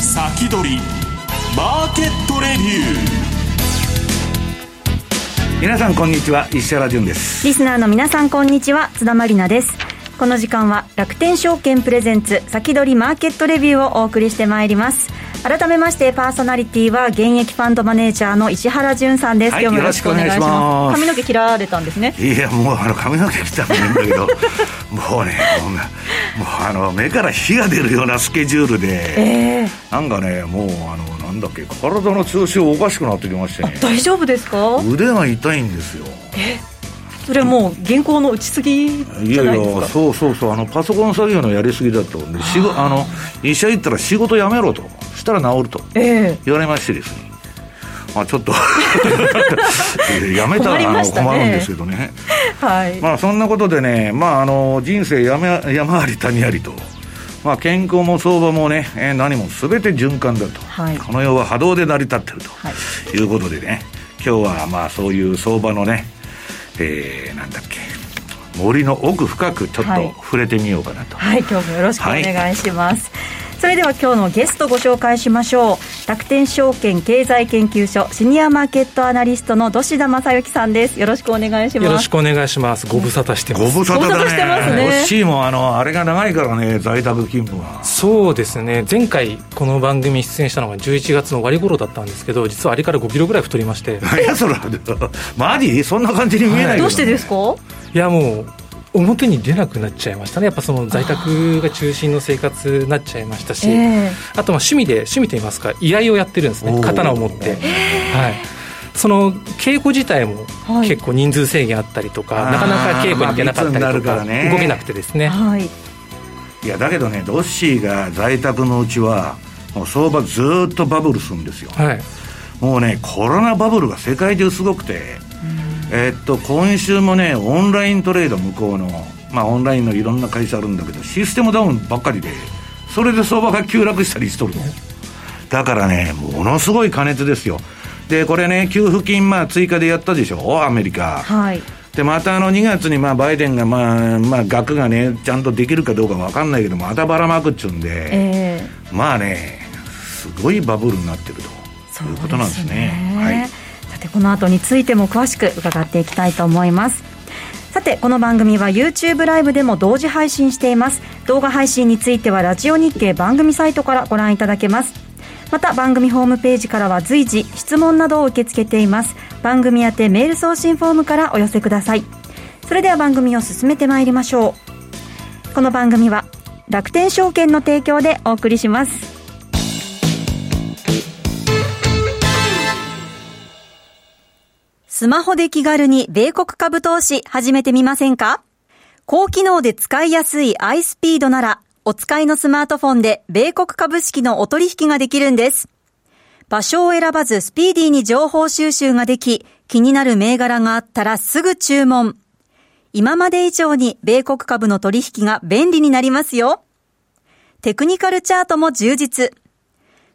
先取りマーケットレビュー。皆さんこんにちは。石原潤です。リスナーの皆さんこんにちは。津田まりなです。この時間は楽天証券プレゼンツ先取りマーケットレビューをお送りしてまいります改めましてパーソナリティは現役ファンドマネージャーの石原潤さんです、はい、今日もよろしくお願いします。髪の毛切られたんですね。いやもうあの髪の毛切ったのいいんだけど もうねもうあの目から火が出るようなスケジュールで、えー、なんかねもうあのなんだっけ体の調子おかしくなってきましてね。大丈夫ですか？腕が痛いんですよ。えそれはもう原稿の打ちすぎじゃないですか？いやいやそうそうそうあのパソコン作業のやりすぎだとでしあの医者行ったら仕事辞めろとしたら治ると言われましてですね、えー、まあちょっと やめたら困,、ね、困るんですけどね、はい、まあそんなことでね、まあ、あの人生山山あり谷ありと。まあ、健康も相場もね、えー、何もすべて循環だと、はい、この世は波動で成り立ってると、はい、いうことでね。今日はまあそういう相場のねえー、なんだっけ。森の奥深くちょっと触れてみようかなと、はい、はい、今日もよろしくお願いします、はいそれでは今日のゲストご紹介しましょう。楽天証券経済研究所シニアマーケットアナリストの土田正幸さんです。よろしくお願いします。よろしくお願いします。ご無沙汰してます。ご無沙汰だねしてますね。ッシーもあのあれが長いからね在宅勤務は。そうですね。前回この番組出演したのが11月の終わり頃だったんですけど実はあれから5キロぐらい太りまして。いやそれ。マジ？そんな感じに見えない、はい、どうしてですか？いやもう表に出なくなっちゃいましたね。やっぱその在宅が中心の生活になっちゃいましたし、えー、あとまあ趣味で趣味といいますか居合をやってるんですね。刀を持って、はい。その稽古自体も結構人数制限あったりとか、はい、なかなか稽古に行けなかったりとか、ね、動けなくてですね、はい、いやだけどねドッシーが在宅のうちはもう相場ずっとバブルするんですよ、はい、もうねコロナバブルが世界中すごくてえー、っと今週もねオンライントレード向こうのまあオンラインのいろんな会社あるんだけどシステムダウンばっかりでそれで相場が急落したりしとるの。だからねものすごい過熱ですよ。でこれね給付金まあ追加でやったでしょ？アメリカ。はい。でまたあの2月にまあバイデンがまあまあ額がねちゃんとできるかどうか分かんないけどまたばらまくっちゅうんで、えー、まあねすごいバブルになってるということなんですね。すね。はいさてこの後についても詳しく伺っていきたいと思います。さてこの番組は YouTube ライブでも同時配信しています。動画配信についてはラジオ日経番組サイトからご覧いただけます。また番組ホームページからは随時質問などを受け付けています。番組宛てメール送信フォームからお寄せください。それでは番組を進めてまいりましょう。この番組は楽天証券の提供でお送りします。スマホで気軽に米国株投資始めてみませんか？高機能で使いやすい iSpeed なら、お使いのスマートフォンで米国株式のお取引ができるんです。場所を選ばずスピーディーに情報収集ができ、気になる銘柄があったらすぐ注文。今まで以上に米国株の取引が便利になりますよ。テクニカルチャートも充実。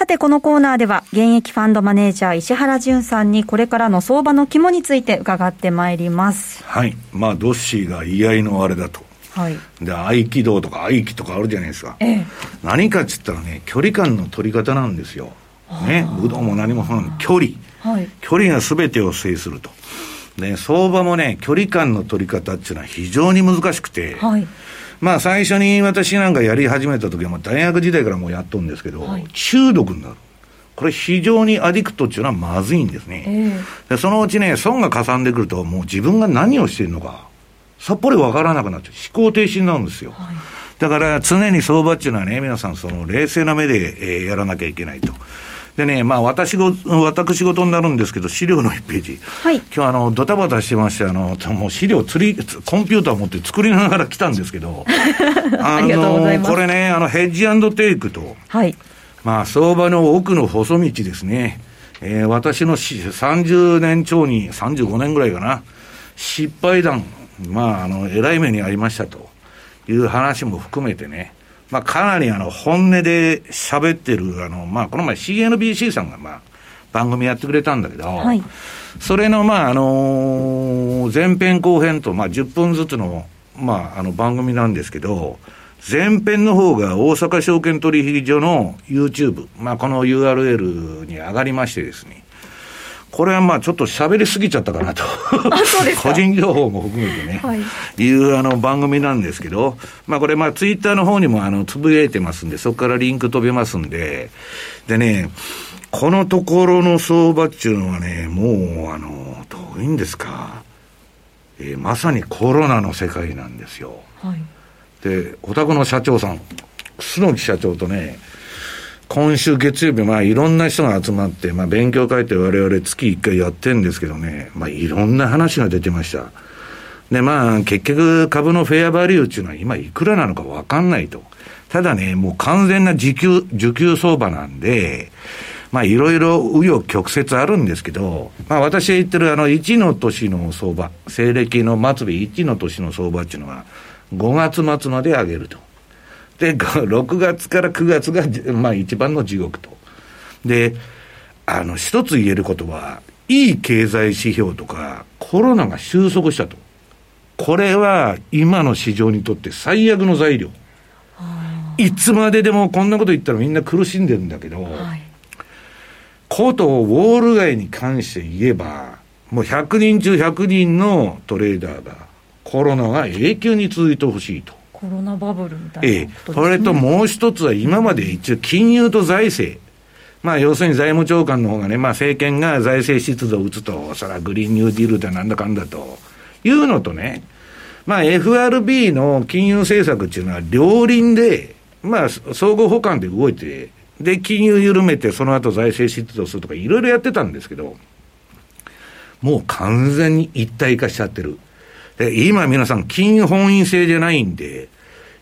さて、このコーナーでは、現役ファンドマネージャー石原淳さんに、これからの相場の肝について伺ってまいります。はい。まあ、ドッシーが居合のあれだと。はい。で、合気道とか合気とかあるじゃないですか。ええ。何かっつったらね、距離感の取り方なんですよ。ね。武道も何もその距離。はい。距離が全てを制すると。で、相場もね、距離感の取り方っていうのは非常に難しくて。はい。まあ最初に私なんかやり始めた時は大学時代からもうやっとるんですけど、はい、中毒になる。これ非常にアディクトっていうのはまずいんですね。えー、でそのうちね、損がかさんでくると、もう自分が何をしているのか、さっぱりわからなくなっちゃう。思考停止になるんですよ。はい、だから常に相場っていうのはね、皆さんその冷静な目で、えー、やらなきゃいけないと。でね、まあ私ご、私事になるんですけど、資料の1ページ。はい。今日あの、ドタバタしてまして、あの、もう資料釣り、コンピューター持って作りながら来たんですけど、あの、これね、あの、ヘッジテイクと、はい。まあ、相場の奥の細道ですね。えー、私の30年超に、35年ぐらいかな、失敗談、まあ、あの、偉い目にありましたという話も含めてね、まあ、かなりあの、本音で喋ってる、あの、まあ、この前 CNBC さんが、まあ、番組やってくれたんだけど、はい、それの、まあ、あのー、前編後編と、まあ、10分ずつの、まあ、あの、番組なんですけど、前編の方が大阪証券取引所の YouTube、まあ、この URL に上がりましてですね、これはまあちょっと喋りすぎちゃったかなと。個人情報も含めてね、はい、いうあの番組なんですけど、まあこれまあツイッターの方にもあのつぶやいてますんで、そこからリンク飛べますんで、でね、このところの相場っていうのはね、もうあの、どういうんですか、えー、まさにコロナの世界なんですよ。はい、で、お宅の社長さん、楠木社長とね、今週月曜日、まあいろんな人が集まって、まあ勉強会って我々月1回やってんですけどね、まあいろんな話が出てました。で、まあ結局株のフェアバリューっていうのは今いくらなのかわかんないと。ただね、もう完全な時給、受給相場なんで、まあいろいろ紆余曲折あるんですけど、まあ私が言ってるあの1の年の相場、西暦の末尾1の年の相場っていうのは5月末まで上げると。で、6月から9月が、まあ一番の地獄と。で、あの、一つ言えることは、いい経済指標とか、コロナが収束したと。これは今の市場にとって最悪の材料。いつまででもこんなこと言ったらみんな苦しんでるんだけど、はい、ことウォール街に関して言えば、もう100人中100人のトレーダーがコロナが永久に続いてほしいと。コロナバブルみたいな、ね、ええ、それともう一つは今まで一応金融と財政。まあ要するに財務長官の方がね、まあ政権が財政出動を打つと、そらグリーンニューディールだなんだかんだというのとね、まあ FRB の金融政策っていうのは両輪で、まあ相互補完で動いて、で、金融緩めてその後財政出動するとかいろいろやってたんですけど、もう完全に一体化しちゃってる。で、今皆さん、金本位制じゃないんで、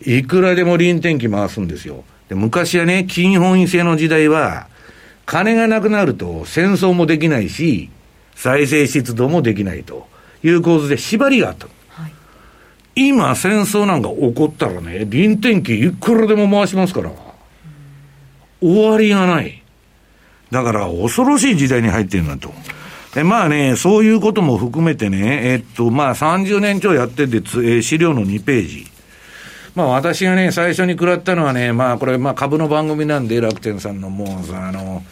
いくらでも臨転機回すんですよ。で昔はね、金本位制の時代は、金がなくなると戦争もできないし、財政出動もできないという構図で縛りがあった。はい、今、戦争なんか起こったらね、臨転機いくらでも回しますから、終わりがない。だから恐ろしい時代に入ってるんだと。で、まあね、そういうことも含めてね、えっと、まあ30年超やってて、えー、資料の2ページ。まあ私がね、最初に食らったのはね、まあこれ、まあ株の番組なんで、楽天さんのもうさ、あの、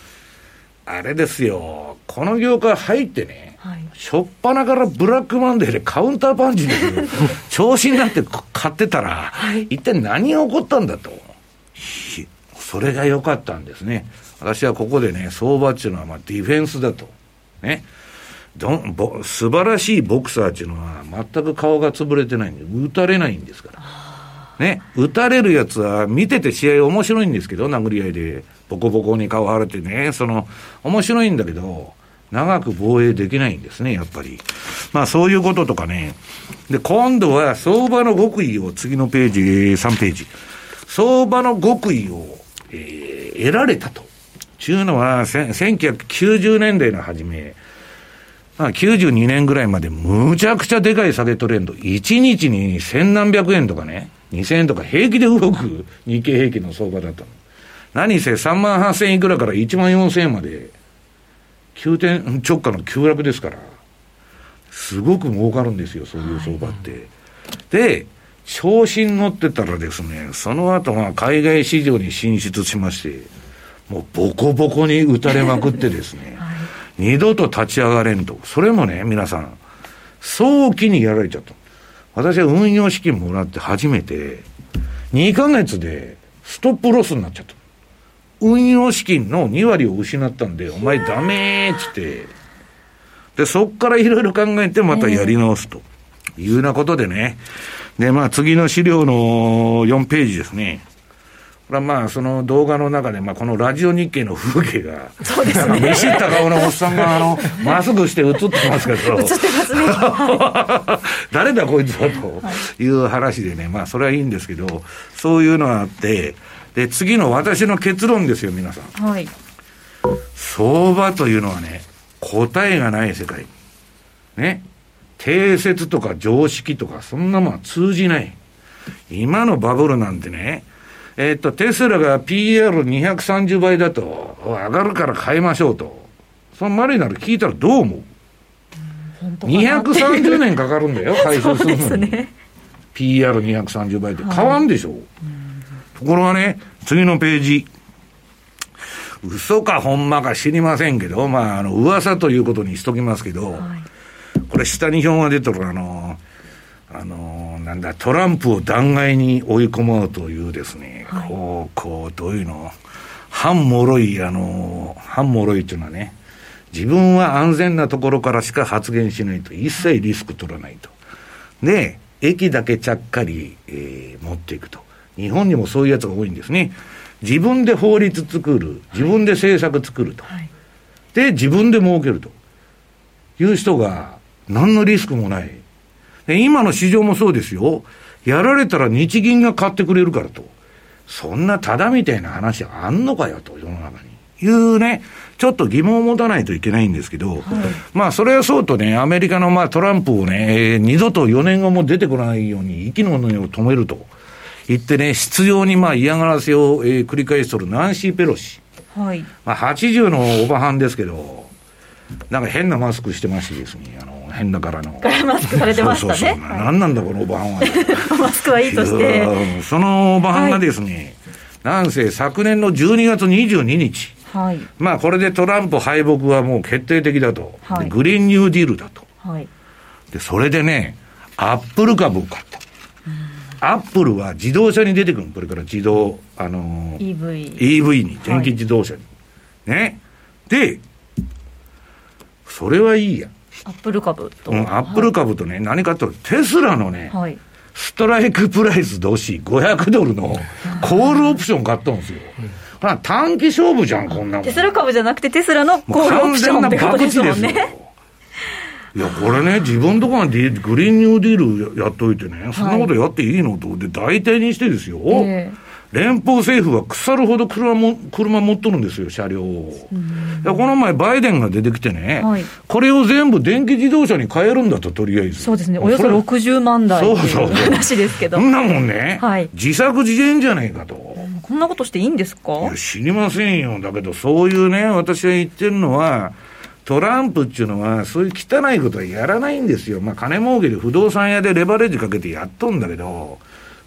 あれですよ、この業界入ってね、はい、しょっぱなからブラックマンデーでカウンターパンチで 調子になって買ってたら、はい、一体何が起こったんだと。それが良かったんですね。私はここでね、相場っていうのはまあディフェンスだと。ね。どぼ素晴らしいボクサーっていうのは全く顔が潰れてないんで、打たれないんですから。ね。打たれるやつは見てて試合面白いんですけど、殴り合いで、ボコボコに顔腫れてね、その、面白いんだけど、長く防衛できないんですね、やっぱり。まあそういうこととかね。で、今度は相場の極意を次のページ、3ページ。相場の極意を、えー、得られたと。ちゅうのは、1990年代の初め、まあ、92年ぐらいまでむちゃくちゃでかい下げトレンド、1日に千何百円とかね、2000円とか平気で動く。日経平均の相場だったの。何せ3万8000円いくらから1万4000円まで、急転直下の急落ですから、すごく儲かるんですよ、そういう相場って。で、調子に乗ってたらですね、その後は海外市場に進出しまして、もうボコボコに打たれまくってですね、はい、二度と立ち上がれんと。それもね、皆さん、早期にやられちゃった。私は運用資金もらって初めて、2ヶ月でストップロスになっちゃった。運用資金の2割を失ったんで、お前ダメーっつって、で、そっからいろいろ考えてまたやり直すというようなことでね。で、まあ次の資料の4ページですね。これはまあ、その動画の中で、まあ、このラジオ日経の風景が、そうですね。見知った顔のおっさんが、あの、まっすぐして映ってますけど、映ってますね。はい、誰だこいつはという話でね、まあ、それはいいんですけど、そういうのがあって、で、次の私の結論ですよ、皆さん。はい。相場というのはね、答えがない世界。ね。定説とか常識とか、そんなもん通じない。今のバブルなんてね、えっと、テスラが PR230 倍だと、上がるから買いましょうと。そのマリナル聞いたらどう思う、うん、?230 年かかるんだよ、回収するのに。ね、PR230 倍って変わんでしょ、はい、ところがね、次のページ。嘘かほんまか知りませんけど、まあ、あの、噂ということにしときますけど、はい、これ下に表が出てるあの、あの、なんだ、トランプを弾劾に追い込もうというですね、はい、こう、こう、どういうの、反脆い、あの、反脆いっていうのはね、自分は安全なところからしか発言しないと、一切リスク取らないと。で、駅だけちゃっかり、えー、持っていくと。日本にもそういうやつが多いんですね。自分で法律作る、自分で政策作ると。はい、で、自分で儲けると。いう人が、何のリスクもない。今の市場もそうですよ。やられたら日銀が買ってくれるからと。そんなただみたいな話あんのかよと、世の中に。いうね、ちょっと疑問を持たないといけないんですけど、はい、まあ、それはそうとね、アメリカのまあトランプをね、えー、二度と4年後も出てこないように、息の根を止めると言ってね、必要にまあ嫌がらせを、えー、繰り返しとるナンシー・ペロシ。はい。まあ、80のおばはんですけど、なんか変なマスクしてましてですね、あの、変だからの。マスクされてましたね。そうそうそう。何なんだ、このおばはんは。マスクはいいとして。そのおばはんがですね、はい、なんせ昨年の12月22日。はい。まあ、これでトランプ敗北はもう決定的だと。はい、グリーンニューディールだと。はい。で、それでね、アップル株を買った。アップルは自動車に出てくるこれから自動、あのー、EV。EV に、電気自動車に。はい、ね。で、それはいいや。アップル株と。うん、アップル株とね、はい、何かと、テスラのね、はい、ストライクプライス同士500ドルのコールオプション買ったんですよ。短期勝負じゃん、こんなもん。テスラ株じゃなくてテスラのコールオプションってことですもんね。いや、これね、自分とこがグリーンニューディールやっといてね、そんなことやっていいのと、で、大体にしてですよ。えー連邦政府は腐るほど車も車持っとるんですよ、車両を。この前、バイデンが出てきてね、はい、これを全部電気自動車に変えるんだと、とりあえず。そうですね、およそ60万台っていう話ですけど。そんなもんね、はい、自作自演じゃないかと。こんなことしていいんですか？いや、知りませんよ。だけど、そういうね、私が言ってるのは、トランプっていうのは、そういう汚いことはやらないんですよ。まあ、金儲けで不動産屋でレバレッジかけてやっとんだけど、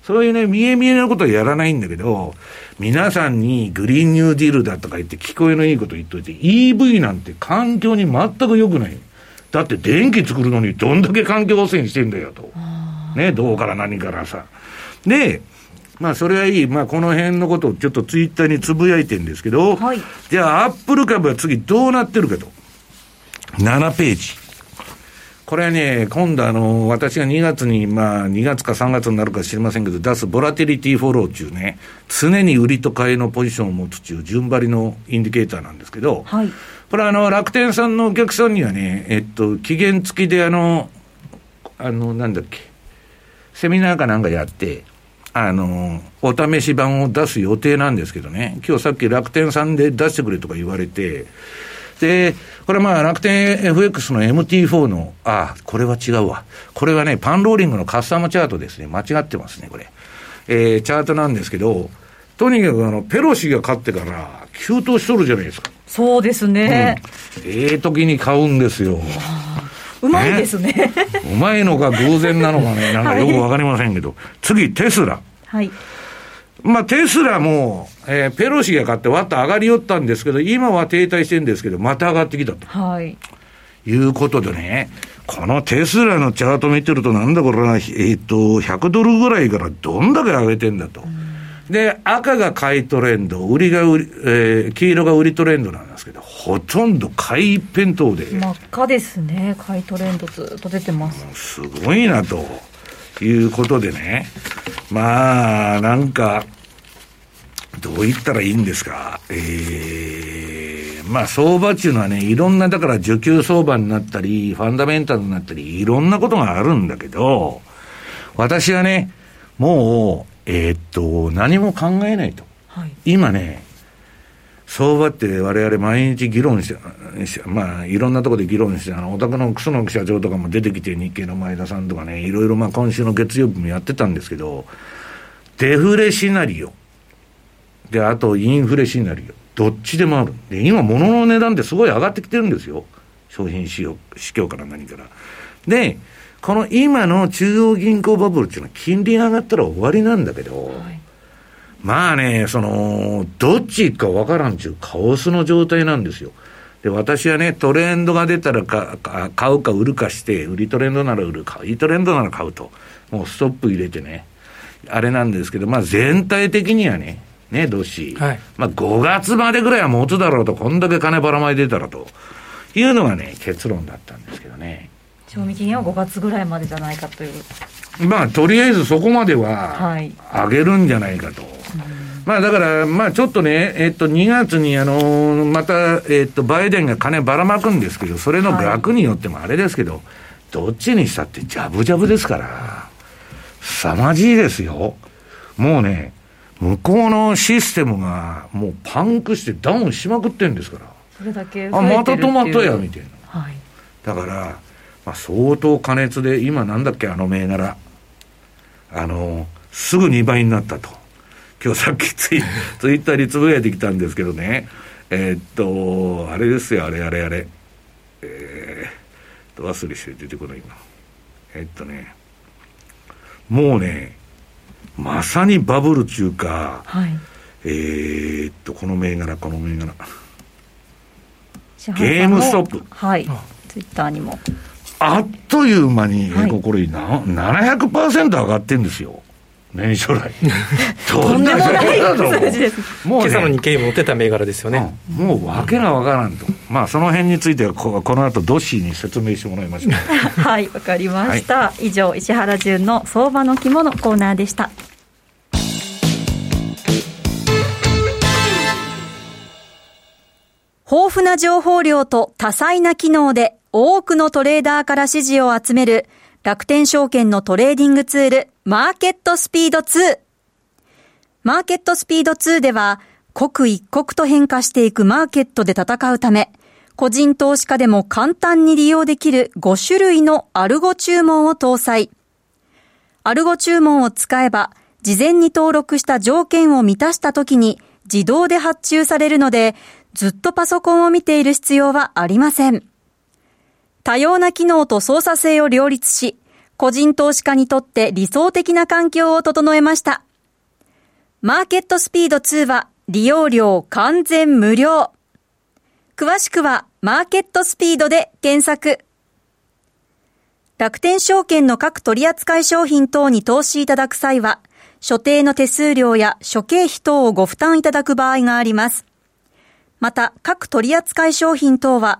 そういうね、見え見えなことはやらないんだけど、皆さんにグリーンニューディールだとか言って聞こえのいいこと言っといて、EV なんて環境に全く良くない。だって電気作るのにどんだけ環境汚染してんだよと。ね、どうから何からさ。で、まあそれはいい。まあこの辺のことをちょっとツイッターにつぶやいてるんですけど、はい、じゃあアップル株は次どうなってるかと。7ページ。これはね、今度あの、私が2月に、まあ、2月か3月になるか知りませんけど、出すボラティリティフォロー中ね、常に売りと買いのポジションを持つ中、順張りのインディケーターなんですけど、はい、これあの、楽天さんのお客さんにはね、えっと、期限付きであの、あの、なんだっけ、セミナーかなんかやって、あの、お試し版を出す予定なんですけどね、今日さっき楽天さんで出してくれとか言われて、で、これまあ楽天 FX の MT4 の、あ、これは違うわ。これはね、パンローリングのカスタムチャートですね。間違ってますね、これ。えー、チャートなんですけど、とにかくあの、ペロシが勝ってから、急騰しとるじゃないですか。そうですね。うん、ええ時に買うんですよ。うまいですね。ねうまいのか偶然なのかね、なんかよくわかりませんけど。はい、次、テスラ。はい。まあ、テスラも、えー、ペロシが買ってわっと上がりよったんですけど、今は停滞してるんですけど、また上がってきたと。はい。いうことでね、このテスラのチャート見てるとなんだこれは、えっ、ー、と、100ドルぐらいからどんだけ上げてんだと。で、赤が買いトレンド、売りが売り、えー、黄色が売りトレンドなんですけど、ほとんど買い一辺倒で。真っ赤ですね、買いトレンドずっと出てます。すごいなということでね、まあ、なんか、どう言ったらいいんですか、ええー、まあ相場っていうのはね、いろんな、だから需給相場になったり、ファンダメンタルになったり、いろんなことがあるんだけど、私はね、もう、えー、っと、何も考えないと。はい、今ね、相場って我々毎日議論して、まあ、いろんなところで議論して、あの、お宅の楠木社長とかも出てきて、日経の前田さんとかね、いろいろまあ今週の月曜日もやってたんですけど、デフレシナリオ。で、あとインフレシナリオ。どっちでもある。で、今物の値段ってすごい上がってきてるんですよ。商品市況市況から何から。で、この今の中央銀行バブルっていうのは金利上がったら終わりなんだけど、はい、まあね、その、どっちかわからんちゅうカオスの状態なんですよ。で、私はね、トレンドが出たらか買うか売るかして、売りトレンドなら売る、買いトレンドなら買うと。もうストップ入れてね。あれなんですけど、まあ全体的にはね、ね、どし、はい、まあ5月までぐらいは持つだろうと、こんだけ金ばらまいてたらというのがね、結論だったんですけどね。賞味期限は5月ぐらいまでじゃないかという。まあ、とりあえずそこまでは上げるんじゃないかと。はい、まあ、だから、まあ、ちょっとね、えっと、2月に、あの、また、えっと、バイデンが金ばらまくんですけど、それの額によってもあれですけど、はい、どっちにしたってジャブジャブですから、凄まじいですよ。もうね、向こうのシステムがもうパンクしてダウンしまくってんですから。それだけあ、また止まったや、みたいな。はい。だから、まあ、相当過熱で、今なんだっけ、あの銘柄。あの、すぐ2倍になったと。今日さっきツイ ツイッターにつぶやいてきたんですけどね。えー、っと、あれですよ、あれあれあれ。えー、と、忘れして出てこないな。えー、っとね、もうね、まさにバブル中か、はい、えー、っと、この銘柄、この銘柄。ゲームストップ。はい。ツイッターにも。あっという間に、はい、これな、700%上がってんですよ。年初来。とんでもない数字です。もう、ね、今朝の日経に持ってた銘柄ですよね。うん、もう訳がわからんと。まあ、その辺についてはこ、この後、ドッシーに説明してもらいましょう。はい、わかりました。はい、以上、石原淳の相場の肝のコーナーでした。豊富な情報量と多彩な機能で多くのトレーダーから支持を集める楽天証券のトレーディングツールマーケットスピード2。マーケットスピード2では刻一刻と変化していくマーケットで戦うため個人投資家でも簡単に利用できる5種類のアルゴ注文を搭載。アルゴ注文を使えば事前に登録した条件を満たした時に自動で発注されるのでずっとパソコンを見ている必要はありません。多様な機能と操作性を両立し、個人投資家にとって理想的な環境を整えました。マーケットスピード2は利用料完全無料。詳しくはマーケットスピードで検索。楽天証券の各取扱商品等に投資いただく際は、所定の手数料や諸経費等をご負担いただく場合があります。また、各取扱商品等は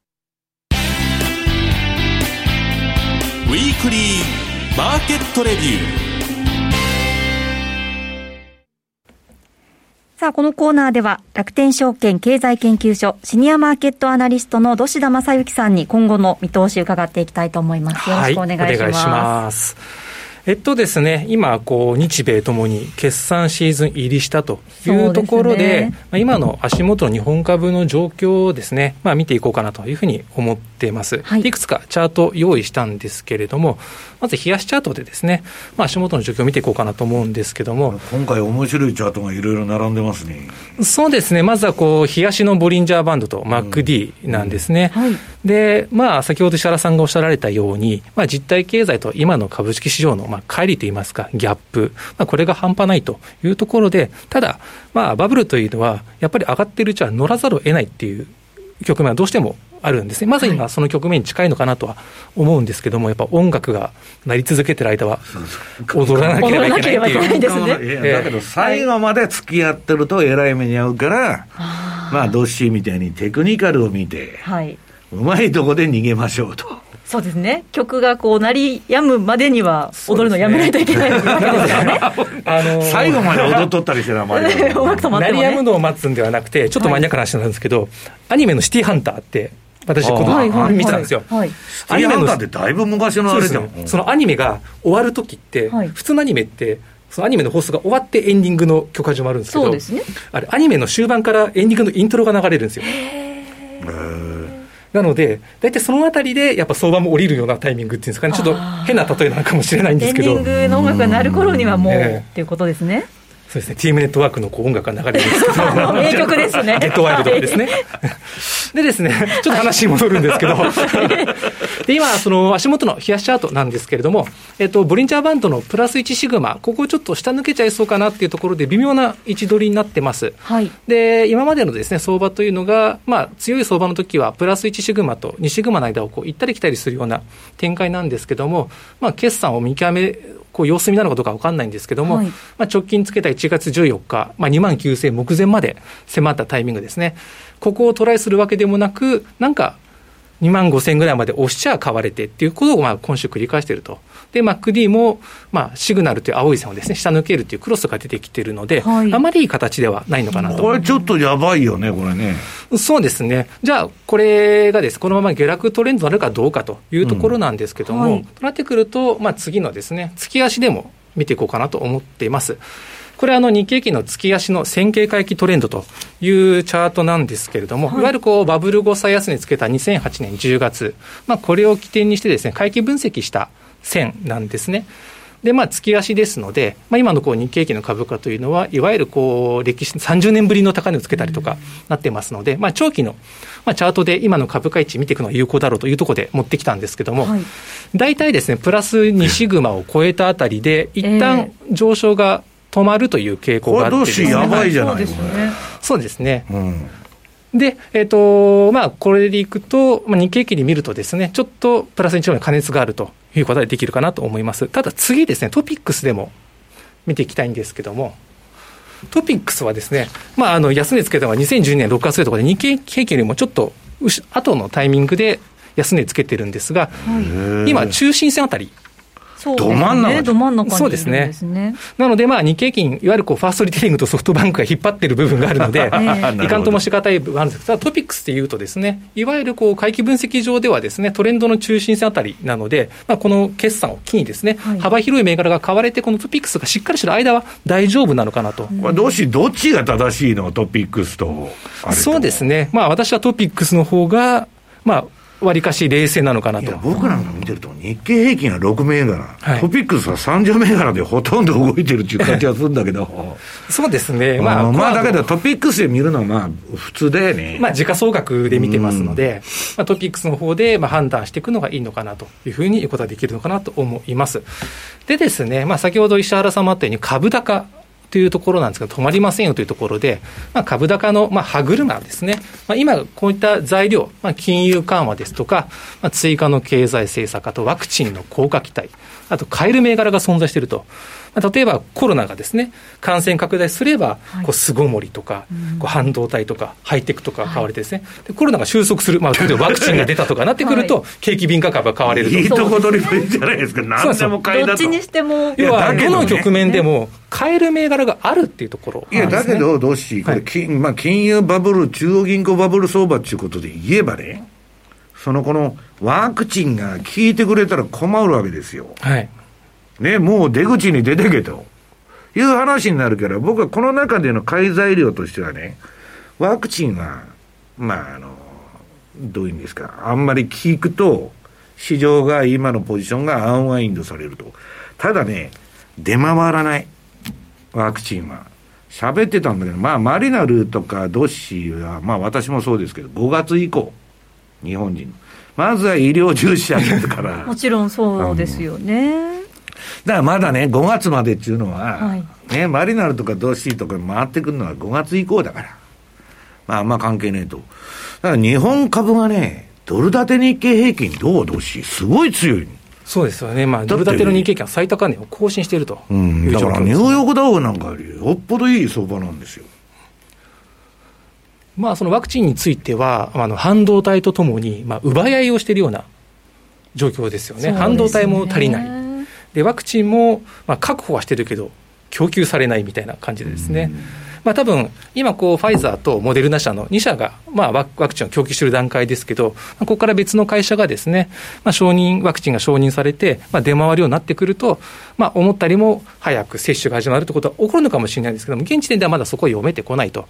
ウィークリーマーケットレビューさあ、このコーナーでは、楽天証券経済研究所シニアマーケットアナリストの土田正幸さんに今後の見通し伺っていきたいと思います。よろしくお願いします。はい、お願いします。えっとですね、今、こう、日米ともに決算シーズン入りしたというところで、でね、まあ、今の足元の日本株の状況をですね、まあ、見ていこうかなというふうに思っています。はい、いくつかチャート用意したんですけれども、まず冷やしチャートでですね、まあ、足元の状況を見ていこうかなと思うんですけども。今回面白いチャートがいろいろ並んでますね。そうですね、まずはこう、冷やしのボリンジャーバンドと MacD なんですね。うんうんはい、で、まあ、先ほど石原さんがおっしゃられたように、まあ、実体経済と今の株式市場の、まあ、乖離といいますか、ギャップ、まあ、これが半端ないというところで、ただ、まあ、バブルというのは、やっぱり上がっているうちは乗らざるを得ないっていう局面はどうしてもあるんですね、まさに今、その局面に近いのかなとは思うんですけども、やっぱ音楽が鳴り続けてる間は、踊らなければいけないっていう。だけど、最後まで付き合ってるとえらい目に遭うから、まあ、ドッシーみたいにテクニカルを見て、はい、うまいとこで逃げましょうと。そうですね。曲がこう鳴りやむまでには踊るのやめないといけないわけですからね。あのー、最後まで踊っとった りしてな、前鳴りやむのを待つんではなくて、ちょっとマニアックな話なんですけど、はい、アニメのシティーハンターって、私、子供見たんですよ。はい、アニメのってだいぶ昔のあれじゃん。そのアニメが終わるときって、はい、普通のアニメって、そのアニメの放送が終わってエンディングの曲始まるんですけど、そうですね、あれ、アニメの終盤からエンディングのイントロが流れるんですよ。なので、大体そのあたりで、やっぱ相場も降りるようなタイミングっていうんですかね、ちょっと変な例えなのかもしれないんですけど。エンディングの音楽が鳴る頃にはもう、っていうことですね。そうですね、チームネットワークのこう音楽が流れるんですけど、名曲ですね。ゲットワイルドですね。でですね、ちょっと話に戻るんですけど、で今、その足元の冷やしチャートなんですけれども、えっと、ボリンジャーバンドのプラス1シグマ、ここをちょっと下抜けちゃいそうかなっていうところで、微妙な位置取りになってます。はい、で、今までのですね、相場というのが、まあ、強い相場の時は、プラス1シグマと2シグマの間をこう行ったり来たりするような展開なんですけども、まあ、決算を見極めこう様子見なのかどうか分かんないんですけども、はい、まあ、直近つけた1月14日、まあ、2万9000目前まで迫ったタイミングですね、ここをトライするわけでもなく、なんか2万5000ぐらいまで押しちゃ買われてっていうことをまあ今週繰り返していると。で、MacD も、まあ、シグナルという青い線をですね、下抜けるというクロスが出てきているので、はい、あまりいい形ではないのかなと。これちょっとやばいよね、これね。そうですね。じゃあ、これがです、このまま下落トレンドになるかどうかというところなんですけども、うんはい、となってくると、まあ、次のですね、月足でも見ていこうかなと思っています。これあの日経期の月足の線形回帰トレンドというチャートなんですけれども、はい、いわゆるこうバブル後最安値つけた2008年10月、まあ、これを起点にしてですね、回帰分析した線なんですね。で、まあ、月足ですので、まあ、今のこう日経期の株価というのは、いわゆるこう歴史、30年ぶりの高値をつけたりとかなってますので、まあ、長期の、まあ、チャートで今の株価位置見ていくのは有効だろうというところで持ってきたんですけども、はい、大体ですね、プラス2シグマを超えたあたりで、一旦上昇が止まるという傾向があってです、ね、やばいじゃないですか、そうですね。うんで、えっ、ー、と、まあ、これでいくと、まあ、日経期に見るとですね、ちょっとプラス1の加熱があるということができるかなと思います。ただ次ですね、トピックスでも見ていきたいんですけども、トピックスはですね、まあ、あの、安値つけたのは2012年6月というところで、日経平均よりもちょっと後のタイミングで安値つけてるんですが、はい、今、中心線あたりど真ん中ど真ん中そうですね。なので、まあ、日経金、いわゆるこうファーストリテイリングとソフトバンクが引っ張ってる部分があるので、いかんともしがたい部分があるんですが、トピックスっていうとですね、いわゆるこう回帰分析上ではですね、トレンドの中心線あたりなので、まあ、この決算を機にですね、はい、幅広い銘柄が買われて、このトピックスがしっかりしてる間は大丈夫なのかなと。これどうし、どっちが正しいのトピックスと。そうですね。まあ、私はトピックスの方が、まあ、わりかし冷静なのかなと僕なんか見てると、日経平均は6銘柄、はい、トピックスは30銘柄でほとんど動いてるっていう感じがするんだけど、そうですね、まあ、まあ、だけどトピックスで見るのはまあ普通だよね。まあ、時価総額で見てますので、まあ、トピックスの方でまあ判断していくのがいいのかなというふうに言うことができるのかなと思います。でですね、まあ、先ほど石原さんもあったように、株高。というところなんですが、止まりませんよというところで、まあ、株高の、まあ、歯車ですね、まあ、今、こういった材料、まあ、金融緩和ですとか、まあ、追加の経済政策、あとワクチンの効果期待、あと買える銘柄が存在していると。まあ、例えばコロナがですね、感染拡大すれば、こう巣ごもりとか、こう半導体とか、ハイテクとか買われてですね、でコロナが収束する、まあ、例えばワクチンが出たとかなってくると、景気敏感株が買われると。いいとこ取りもいいじゃないですか、何でも買いだと。どっちにしても。要は、どの局面でも、買える銘柄があるっていうところ、いや、だけど、どうし、これ金、まあ、金融バブル、中央銀行バブル相場っていうことで言えばね、そのこのワクチンが効いてくれたら困るわけですよ。はい。ね、もう出口に出てけと。いう話になるから、僕はこの中での買い材料としてはね、ワクチンは、まあ、あの、どういうんですか、あんまり聞くと、市場が今のポジションがアンワインドされると。ただね、出回らない。ワクチンは。喋ってたんだけど、まあ、マリナルとかドッシーは、まあ私もそうですけど、5月以降、日本人。まずは医療従事者ですから。もちろんそうですよね。だからまだね、5月までっていうのは、はい、ね、マリナルとかドッシーとか回ってくるのは5月以降だから。まあ、あんま関係ねえと。だから日本株がね、ドル建て日経平均どうドッシーすごい強い。そうですよね、まあ、ドル建ての日経平均は最高値を更新しているという、うん、だからニューヨークダウなんかよりよっぽどいい相場なんですよ。まあ、そのワクチンについては、あの半導体とともに、まあ、奪い合いをしているような状況ですよね、ね。半導体も足りない、でワクチンも、まあ、確保はしてるけど、供給されないみたいな感じでですね。まあ多分今こうファイザーとモデルナ社の2社がまあワクチンを供給している段階ですけど、ここから別の会社がですね、まあ、承認、ワクチンが承認されて、まあ、出回るようになってくると、まあ、思ったよりも早く接種が始まるということは起こるのかもしれないんですけども、現時点ではまだそこは読めてこないと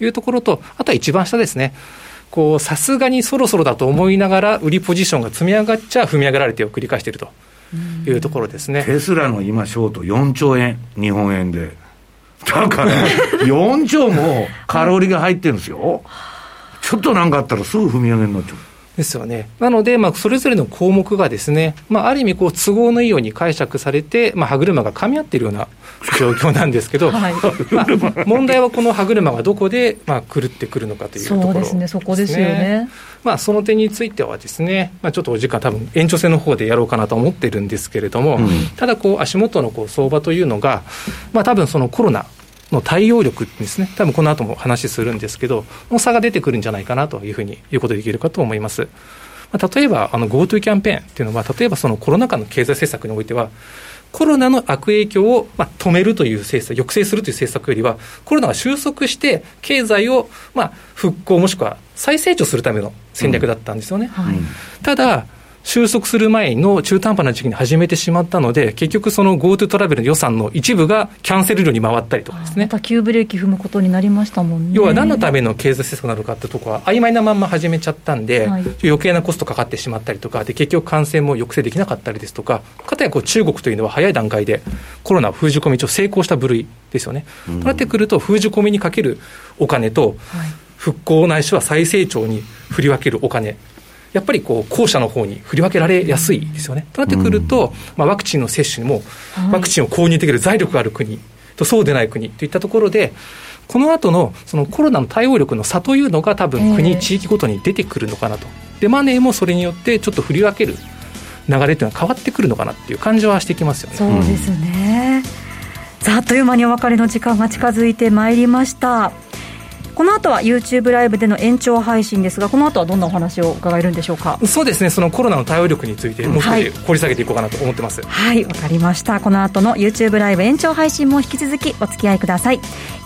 いうところと、あとは一番下ですね。こう、さすがにそろそろだと思いながら、売りポジションが積み上がっちゃ踏み上げられてを繰り返していると。いうところですね。テスラの今、ショート4兆円、日本円で。だから、4兆もカロリーが入ってるんですよ。ちょっとなんかあったらすぐ踏み上げになっちゃう。ですよね。なので、まあ、それぞれの項目がですね、まあ、ある意味、こう、都合のいいように解釈されて、まあ、歯車が噛み合っているような 状況なんですけど、はい、まあ、問題はこの歯車がどこで、まあ、狂ってくるのかというところ、そうですね、そこですよね。まあ、その点についてはですね、まあ、ちょっとお時間、多分延長戦の方でやろうかなと思ってるんですけれども、うん、ただ、こう、足元のこう相場というのが、まあ、多分そのコロナの対応力ですね、多分この後も話するんですけど、の差が出てくるんじゃないかなというふうに言うことできるかと思います。まあ、例えば、あの GoTo キャンペーンっていうのは、例えばそのコロナ禍の経済政策においては、コロナの悪影響を、まあ、止めるという政策、抑制するという政策よりは、コロナが収束して、経済を、まあ、復興、もしくは再成長するための戦略だったんですよね。うんはい、ただ収束する前の中途半端な時期に始めてしまったので、結局、その GoTo トラベルの予算の一部がキャンセル料に回ったりとかですね。また急ブレーキ踏むことになりましたもんね。要は何のための経済政策なのかってところは、曖昧なまんま始めちゃったんで、はい、余計なコストかかってしまったりとか、で結局、感染も抑制できなかったりですとか、かたやこう中国というのは早い段階でコロナ封じ込め一応成功した部類ですよね。うん、となってくると、封じ込めにかけるお金と、復興ないしは再成長に振り分けるお金。やっぱりこう後者の方に振り分けられやすいですよね。となってくると、まあ、ワクチンの接種にも、ワクチンを購入できる財力がある国とそうでない国といったところで、この後のそのコロナの対応力の差というのが多分国、地域ごとに出てくるのかなと。で、マネーもそれによってちょっと振り分ける流れというのは変わってくるのかなっていう感じはしてきますよね。そうですね。さあ、あっという間にお別れの時間が近づいてまいりました。この後は YouTube ライブでの延長配信ですがこの後はどんなお話を伺えるんでしょうか？そうですね。そのコロナの対応力についてもう少し掘り下げていこうかなと思ってます。はいわ、はい、かりました。この後の YouTube ライブ延長配信も引き続きお付き合いください。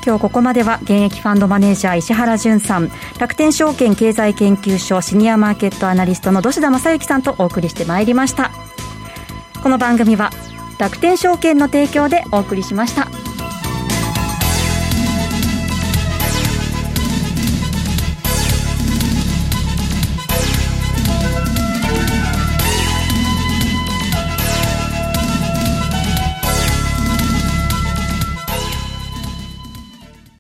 今日ここまでは現役ファンドマネージャー石原潤さん楽天証券経済研究所シニアマーケットアナリストの土田正幸さんとお送りしてまいりました。この番組は楽天証券の提供でお送りしました。